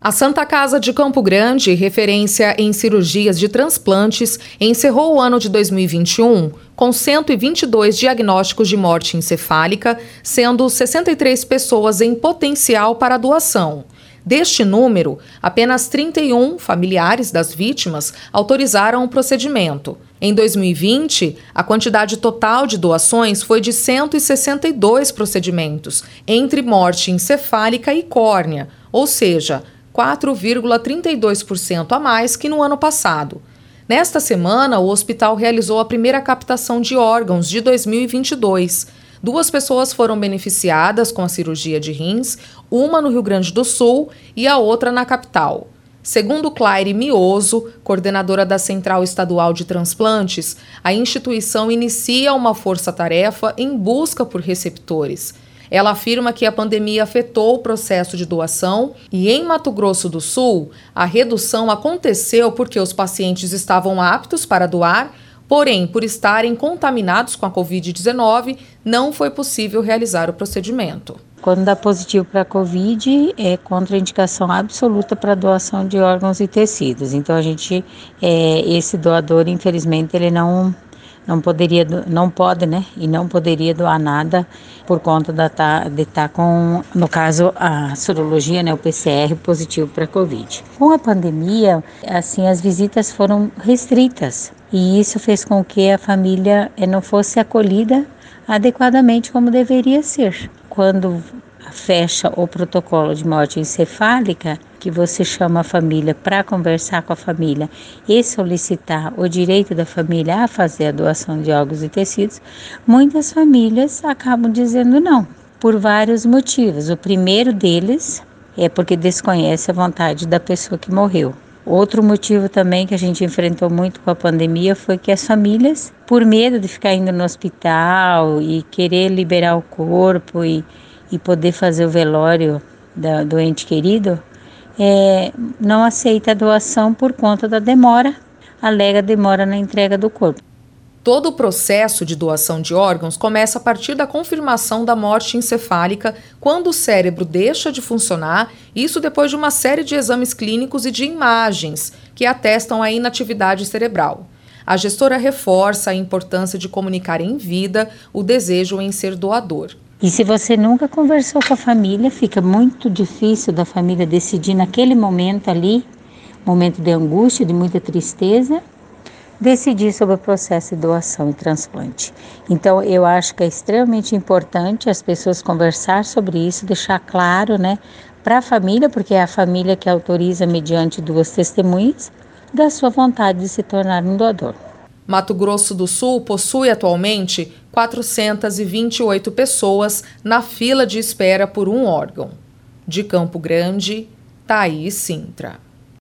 A Santa Casa de Campo Grande, referência em cirurgias de transplantes, encerrou o ano de 2021 com 122 diagnósticos de morte encefálica, sendo 63 pessoas em potencial para doação. Deste número, apenas 31 familiares das vítimas autorizaram o procedimento. Em 2020, a quantidade total de doações foi de 162 procedimentos, entre morte encefálica e córnea, ou seja, 4,32% a mais que no ano passado. Nesta semana, o hospital realizou a primeira captação de órgãos de 2022. Duas pessoas foram beneficiadas com a cirurgia de rins, uma no Rio Grande do Sul e a outra na capital. Segundo Claire Mioso, coordenadora da Central Estadual de Transplantes, a instituição inicia uma força-tarefa em busca por receptores. Ela afirma que a pandemia afetou o processo de doação e em Mato Grosso do Sul, a redução aconteceu porque os pacientes estavam aptos para doar, porém, por estarem contaminados com a Covid-19, não foi possível realizar o procedimento. Quando dá positivo para a Covid, é contraindicação absoluta para doação de órgãos e tecidos. Então, a gente, é, esse doador, infelizmente, ele não não poderia, não pode, né? E não poderia doar nada por conta da, tá, de estar tá com, no caso, a sorologia, né? O PCR positivo para Covid. Com a pandemia, assim, as visitas foram restritas e isso fez com que a família eh, não fosse acolhida adequadamente como deveria ser. Quando fecha o protocolo de morte encefálica, que você chama a família para conversar com a família e solicitar o direito da família a fazer a doação de órgãos e tecidos, muitas famílias acabam dizendo não, por vários motivos. O primeiro deles é porque desconhece a vontade da pessoa que morreu. Outro motivo também que a gente enfrentou muito com a pandemia foi que as famílias, por medo de ficar indo no hospital e querer liberar o corpo e e poder fazer o velório do ente querido, é, não aceita a doação por conta da demora, alega demora na entrega do corpo. Todo o processo de doação de órgãos começa a partir da confirmação da morte encefálica, quando o cérebro deixa de funcionar, isso depois de uma série de exames clínicos e de imagens que atestam a inatividade cerebral. A gestora reforça a importância de comunicar em vida o desejo em ser doador. E se você nunca conversou com a família, fica muito difícil da família decidir naquele momento ali, momento de angústia, de muita tristeza, decidir sobre o processo de doação e transplante. Então, eu acho que é extremamente importante as pessoas conversar sobre isso, deixar claro, né, para a família, porque é a família que autoriza mediante duas testemunhas da sua vontade de se tornar um doador. Mato Grosso do Sul possui atualmente 428 pessoas na fila de espera por um órgão. De Campo Grande, Thaís Sintra.